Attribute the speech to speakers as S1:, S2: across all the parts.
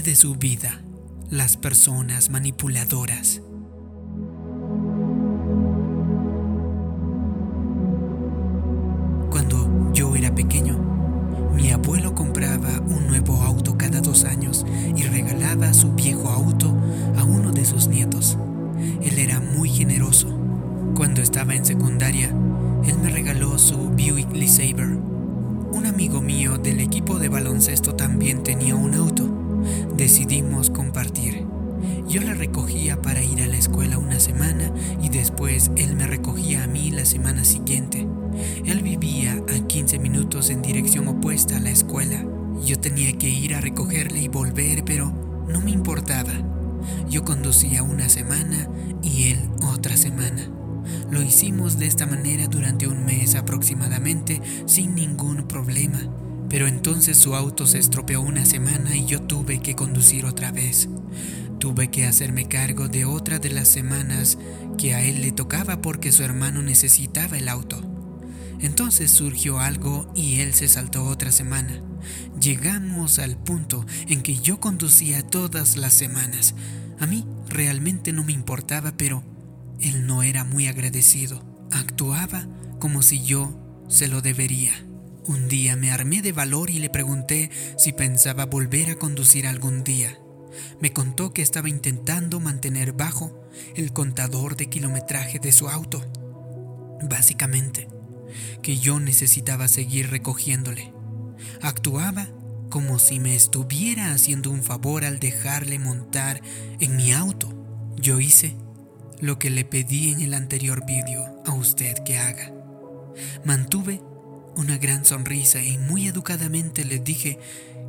S1: de su vida, las personas manipuladoras. Cuando yo era pequeño, mi abuelo compraba un nuevo auto cada dos años y regalaba su viejo auto a uno de sus nietos. Él era muy generoso. Cuando estaba en secundaria, él me regaló su Buick LeSabre. Un amigo mío del equipo de baloncesto también tenía un auto. Decidimos compartir. Yo le recogía para ir a la escuela una semana y después él me recogía a mí la semana siguiente. Él vivía a 15 minutos en dirección opuesta a la escuela. Yo tenía que ir a recogerle y volver, pero no me importaba. Yo conducía una semana y él otra semana. Lo hicimos de esta manera durante un mes aproximadamente sin ningún problema. Pero entonces su auto se estropeó una semana y yo tuve que conducir otra vez. Tuve que hacerme cargo de otra de las semanas que a él le tocaba porque su hermano necesitaba el auto. Entonces surgió algo y él se saltó otra semana. Llegamos al punto en que yo conducía todas las semanas. A mí realmente no me importaba, pero él no era muy agradecido. Actuaba como si yo se lo debería. Un día me armé de valor y le pregunté si pensaba volver a conducir algún día. Me contó que estaba intentando mantener bajo el contador de kilometraje de su auto. Básicamente, que yo necesitaba seguir recogiéndole. Actuaba como si me estuviera haciendo un favor al dejarle montar en mi auto. Yo hice lo que le pedí en el anterior vídeo a usted que haga. Mantuve una gran sonrisa y muy educadamente le dije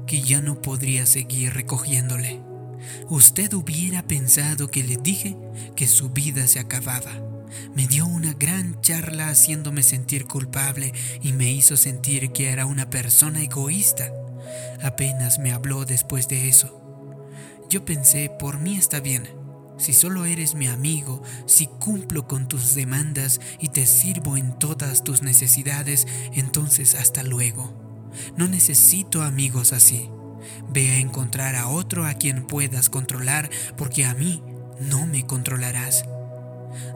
S1: que ya no podría seguir recogiéndole. Usted hubiera pensado que le dije que su vida se acababa. Me dio una gran charla haciéndome sentir culpable y me hizo sentir que era una persona egoísta. Apenas me habló después de eso. Yo pensé, por mí está bien. Si solo eres mi amigo, si cumplo con tus demandas y te sirvo en todas tus necesidades, entonces hasta luego. No necesito amigos así. Ve a encontrar a otro a quien puedas controlar, porque a mí no me controlarás.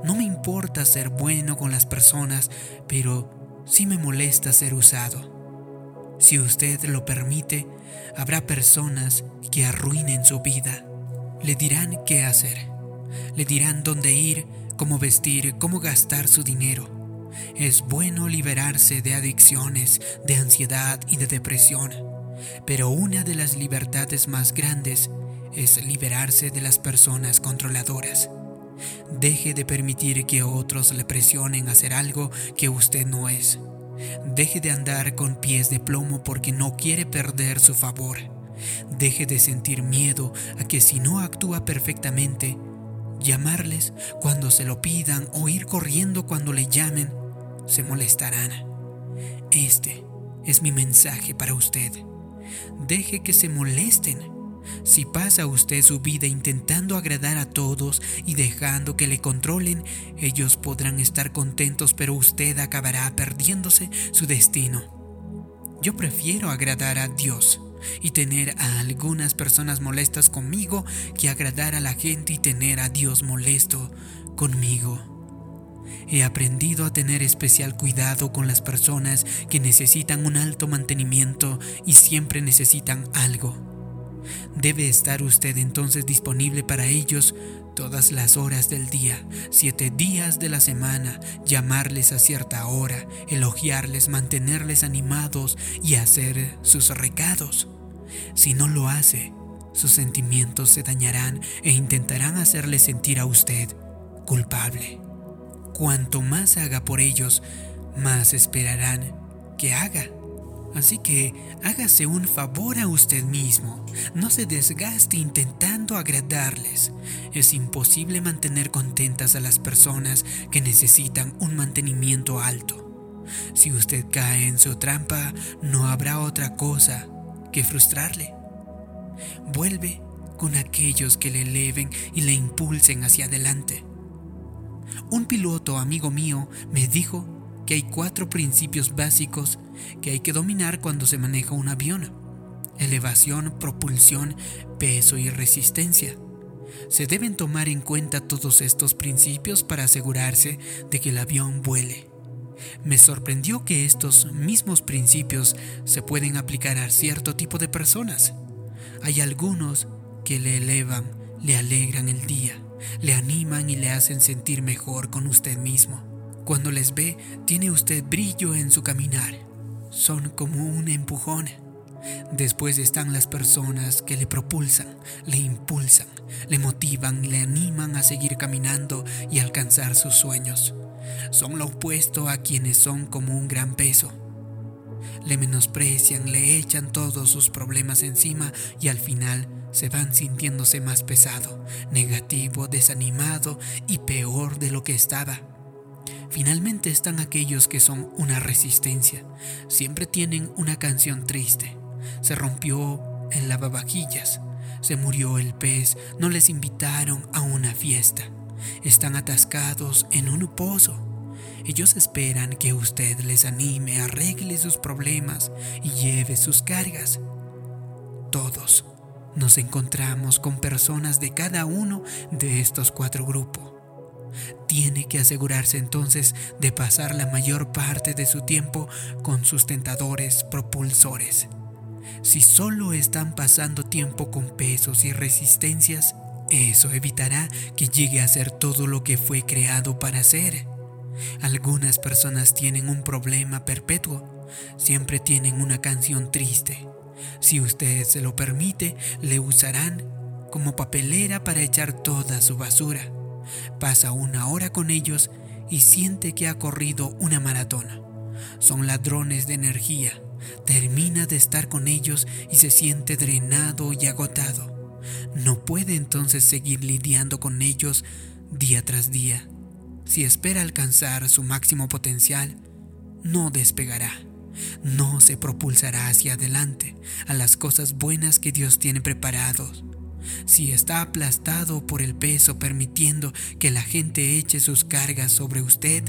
S1: No me importa ser bueno con las personas, pero sí me molesta ser usado. Si usted lo permite, habrá personas que arruinen su vida. Le dirán qué hacer. Le dirán dónde ir, cómo vestir, cómo gastar su dinero. Es bueno liberarse de adicciones, de ansiedad y de depresión. Pero una de las libertades más grandes es liberarse de las personas controladoras. Deje de permitir que otros le presionen a hacer algo que usted no es. Deje de andar con pies de plomo porque no quiere perder su favor. Deje de sentir miedo a que si no actúa perfectamente, llamarles cuando se lo pidan o ir corriendo cuando le llamen, se molestarán. Este es mi mensaje para usted. Deje que se molesten si pasa usted su vida intentando agradar a todos y dejando que le controlen, ellos podrán estar contentos, pero usted acabará perdiéndose su destino. Yo prefiero agradar a Dios y tener a algunas personas molestas conmigo que agradar a la gente y tener a Dios molesto conmigo. He aprendido a tener especial cuidado con las personas que necesitan un alto mantenimiento y siempre necesitan algo. Debe estar usted entonces disponible para ellos todas las horas del día, siete días de la semana, llamarles a cierta hora, elogiarles, mantenerles animados y hacer sus recados. Si no lo hace, sus sentimientos se dañarán e intentarán hacerle sentir a usted culpable. Cuanto más haga por ellos, más esperarán que haga. Así que hágase un favor a usted mismo. No se desgaste intentando agradarles. Es imposible mantener contentas a las personas que necesitan un mantenimiento alto. Si usted cae en su trampa, no habrá otra cosa que frustrarle. Vuelve con aquellos que le eleven y le impulsen hacia adelante. Un piloto amigo mío me dijo que hay cuatro principios básicos que hay que dominar cuando se maneja un avión. elevación, propulsión, peso y resistencia. Se deben tomar en cuenta todos estos principios para asegurarse de que el avión vuele. Me sorprendió que estos mismos principios se pueden aplicar a cierto tipo de personas. Hay algunos que le elevan, le alegran el día, le animan y le hacen sentir mejor con usted mismo. Cuando les ve, tiene usted brillo en su caminar. Son como un empujón. Después están las personas que le propulsan, le impulsan, le motivan, le animan a seguir caminando y alcanzar sus sueños. Son lo opuesto a quienes son como un gran peso. Le menosprecian, le echan todos sus problemas encima y al final se van sintiéndose más pesado, negativo, desanimado y peor de lo que estaba. Finalmente están aquellos que son una resistencia. Siempre tienen una canción triste. Se rompió el lavavajillas. Se murió el pez. No les invitaron a una fiesta. Están atascados en un pozo. Ellos esperan que usted les anime, arregle sus problemas y lleve sus cargas. Todos nos encontramos con personas de cada uno de estos cuatro grupos. Tiene que asegurarse entonces de pasar la mayor parte de su tiempo con sus tentadores propulsores. Si solo están pasando tiempo con pesos y resistencias, eso evitará que llegue a ser todo lo que fue creado para ser. Algunas personas tienen un problema perpetuo, siempre tienen una canción triste. Si usted se lo permite, le usarán como papelera para echar toda su basura. Pasa una hora con ellos y siente que ha corrido una maratón. Son ladrones de energía. Termina de estar con ellos y se siente drenado y agotado. No puede entonces seguir lidiando con ellos día tras día. Si espera alcanzar su máximo potencial, no despegará. No se propulsará hacia adelante a las cosas buenas que Dios tiene preparados si está aplastado por el peso permitiendo que la gente eche sus cargas sobre usted,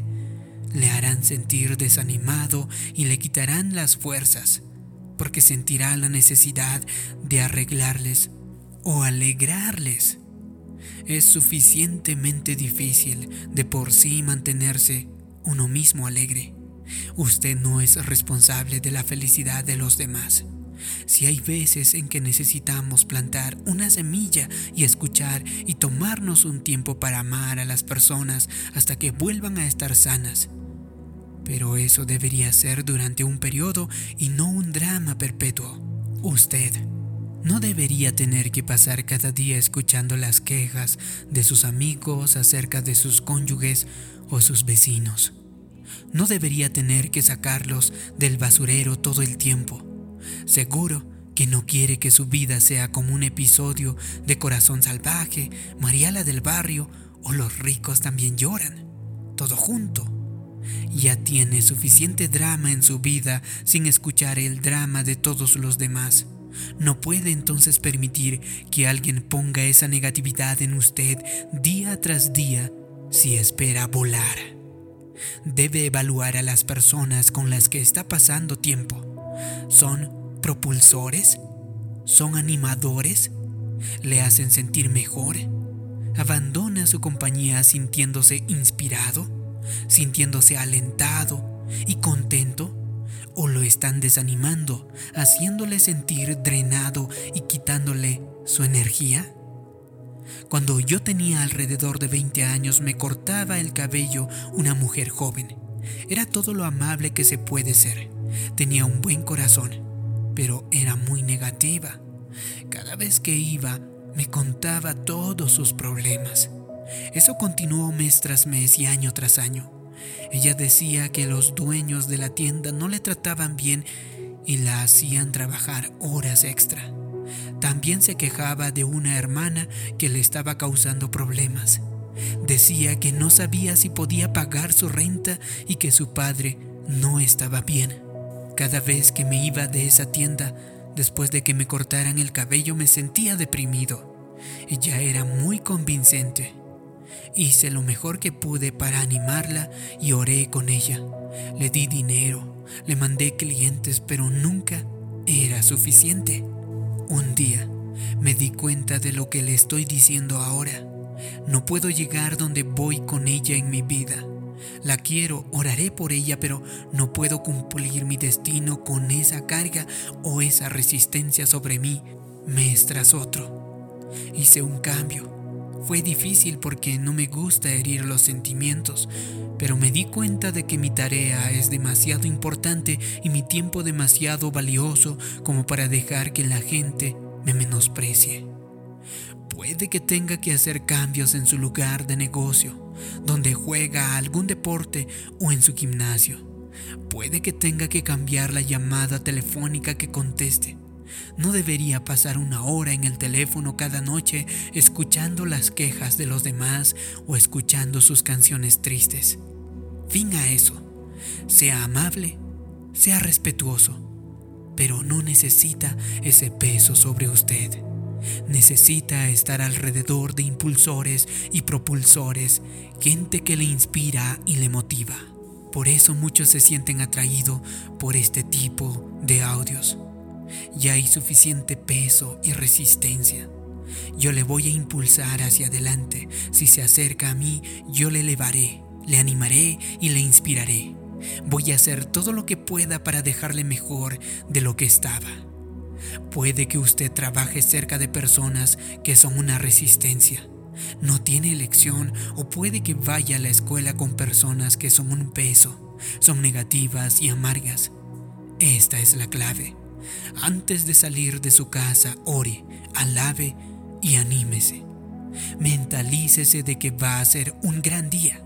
S1: le harán sentir desanimado y le quitarán las fuerzas, porque sentirá la necesidad de arreglarles o alegrarles. Es suficientemente difícil de por sí mantenerse uno mismo alegre. Usted no es responsable de la felicidad de los demás. Si hay veces en que necesitamos plantar una semilla y escuchar y tomarnos un tiempo para amar a las personas hasta que vuelvan a estar sanas. Pero eso debería ser durante un periodo y no un drama perpetuo. Usted no debería tener que pasar cada día escuchando las quejas de sus amigos acerca de sus cónyuges o sus vecinos. No debería tener que sacarlos del basurero todo el tiempo Seguro que no quiere que su vida sea como un episodio de Corazón Salvaje, Mariala del Barrio o Los ricos también lloran. Todo junto. Ya tiene suficiente drama en su vida sin escuchar el drama de todos los demás. No puede entonces permitir que alguien ponga esa negatividad en usted día tras día si espera volar. Debe evaluar a las personas con las que está pasando tiempo. Son propulsores? ¿Son animadores? ¿Le hacen sentir mejor? ¿Abandona su compañía sintiéndose inspirado? ¿Sintiéndose alentado y contento? ¿O lo están desanimando, haciéndole sentir drenado y quitándole su energía? Cuando yo tenía alrededor de 20 años me cortaba el cabello una mujer joven. Era todo lo amable que se puede ser. Tenía un buen corazón pero era muy negativa. Cada vez que iba, me contaba todos sus problemas. Eso continuó mes tras mes y año tras año. Ella decía que los dueños de la tienda no le trataban bien y la hacían trabajar horas extra. También se quejaba de una hermana que le estaba causando problemas. Decía que no sabía si podía pagar su renta y que su padre no estaba bien. Cada vez que me iba de esa tienda, después de que me cortaran el cabello, me sentía deprimido. Ella era muy convincente. Hice lo mejor que pude para animarla y oré con ella. Le di dinero, le mandé clientes, pero nunca era suficiente. Un día me di cuenta de lo que le estoy diciendo ahora. No puedo llegar donde voy con ella en mi vida. La quiero, oraré por ella, pero no puedo cumplir mi destino con esa carga o esa resistencia sobre mí mes tras otro. Hice un cambio. Fue difícil porque no me gusta herir los sentimientos, pero me di cuenta de que mi tarea es demasiado importante y mi tiempo demasiado valioso como para dejar que la gente me menosprecie. Puede que tenga que hacer cambios en su lugar de negocio, donde juega algún deporte o en su gimnasio. Puede que tenga que cambiar la llamada telefónica que conteste. No debería pasar una hora en el teléfono cada noche escuchando las quejas de los demás o escuchando sus canciones tristes. Fin a eso. Sea amable, sea respetuoso, pero no necesita ese peso sobre usted. Necesita estar alrededor de impulsores y propulsores, gente que le inspira y le motiva. Por eso muchos se sienten atraídos por este tipo de audios. Ya hay suficiente peso y resistencia. Yo le voy a impulsar hacia adelante. Si se acerca a mí, yo le elevaré, le animaré y le inspiraré. Voy a hacer todo lo que pueda para dejarle mejor de lo que estaba. Puede que usted trabaje cerca de personas que son una resistencia. No tiene elección o puede que vaya a la escuela con personas que son un peso, son negativas y amargas. Esta es la clave. Antes de salir de su casa, ore, alabe y anímese. Mentalícese de que va a ser un gran día.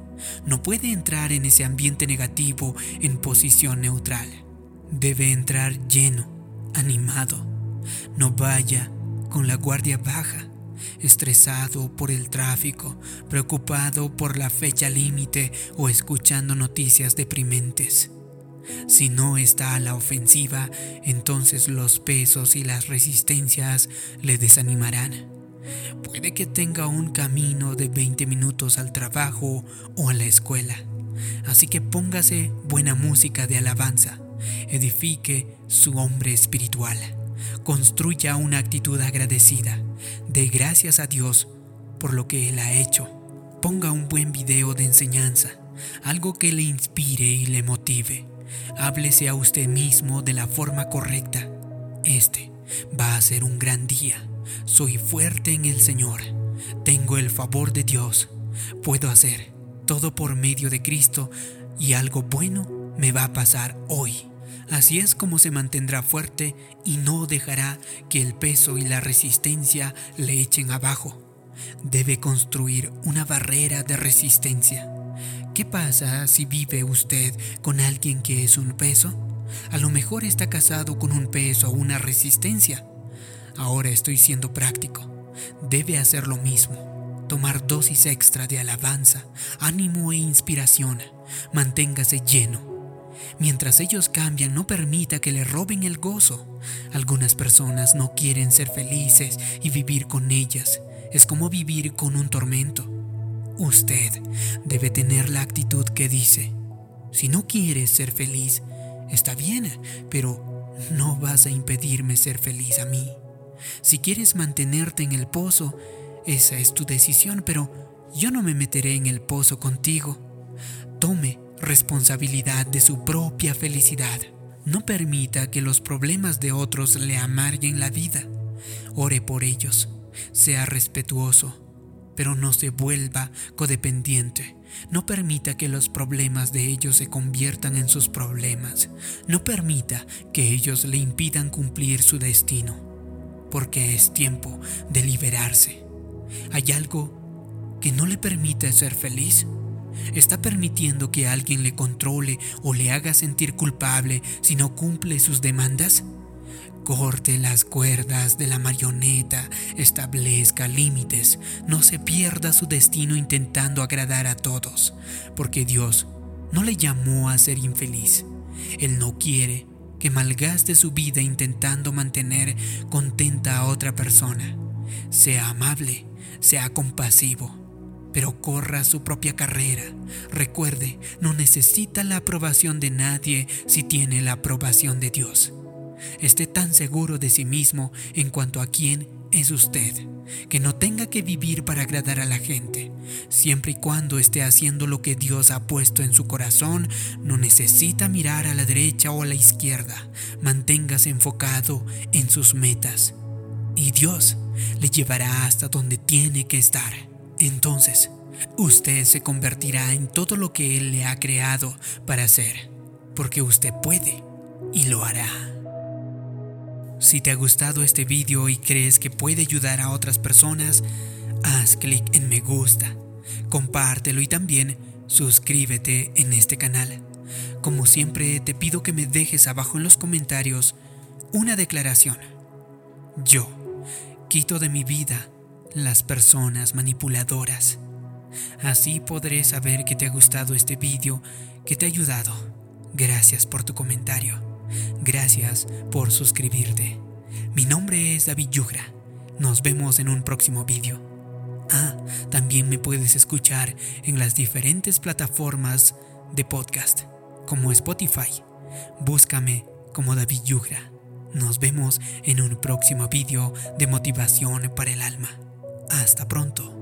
S1: No puede entrar en ese ambiente negativo en posición neutral. Debe entrar lleno, animado. No vaya con la guardia baja, estresado por el tráfico, preocupado por la fecha límite o escuchando noticias deprimentes. Si no está a la ofensiva, entonces los pesos y las resistencias le desanimarán. Puede que tenga un camino de 20 minutos al trabajo o a la escuela. Así que póngase buena música de alabanza. Edifique su hombre espiritual. Construya una actitud agradecida. De gracias a Dios por lo que Él ha hecho. Ponga un buen video de enseñanza, algo que le inspire y le motive. Háblese a usted mismo de la forma correcta. Este va a ser un gran día. Soy fuerte en el Señor. Tengo el favor de Dios. Puedo hacer todo por medio de Cristo y algo bueno me va a pasar hoy. Así es como se mantendrá fuerte y no dejará que el peso y la resistencia le echen abajo. Debe construir una barrera de resistencia. ¿Qué pasa si vive usted con alguien que es un peso? A lo mejor está casado con un peso o una resistencia. Ahora estoy siendo práctico. Debe hacer lo mismo. Tomar dosis extra de alabanza, ánimo e inspiración. Manténgase lleno. Mientras ellos cambian, no permita que le roben el gozo. Algunas personas no quieren ser felices y vivir con ellas. Es como vivir con un tormento. Usted debe tener la actitud que dice, si no quieres ser feliz, está bien, pero no vas a impedirme ser feliz a mí. Si quieres mantenerte en el pozo, esa es tu decisión, pero yo no me meteré en el pozo contigo. Tome responsabilidad de su propia felicidad. No permita que los problemas de otros le amarguen la vida. Ore por ellos. Sea respetuoso pero no se vuelva codependiente. No permita que los problemas de ellos se conviertan en sus problemas. No permita que ellos le impidan cumplir su destino, porque es tiempo de liberarse. ¿Hay algo que no le permite ser feliz? ¿Está permitiendo que alguien le controle o le haga sentir culpable si no cumple sus demandas? Corte las cuerdas de la marioneta, establezca límites, no se pierda su destino intentando agradar a todos, porque Dios no le llamó a ser infeliz. Él no quiere que malgaste su vida intentando mantener contenta a otra persona. Sea amable, sea compasivo, pero corra su propia carrera. Recuerde, no necesita la aprobación de nadie si tiene la aprobación de Dios. Esté tan seguro de sí mismo en cuanto a quién es usted, que no tenga que vivir para agradar a la gente. Siempre y cuando esté haciendo lo que Dios ha puesto en su corazón, no necesita mirar a la derecha o a la izquierda. Manténgase enfocado en sus metas. Y Dios le llevará hasta donde tiene que estar. Entonces, usted se convertirá en todo lo que Él le ha creado para ser, porque usted puede y lo hará. Si te ha gustado este video y crees que puede ayudar a otras personas, haz clic en me gusta, compártelo y también suscríbete en este canal. Como siempre te pido que me dejes abajo en los comentarios una declaración. Yo quito de mi vida las personas manipuladoras. Así podré saber que te ha gustado este video, que te ha ayudado. Gracias por tu comentario. Gracias por suscribirte. Mi nombre es David Yugra. Nos vemos en un próximo vídeo. Ah, también me puedes escuchar en las diferentes plataformas de podcast, como Spotify. Búscame como David Yugra. Nos vemos en un próximo vídeo de motivación para el alma. Hasta pronto.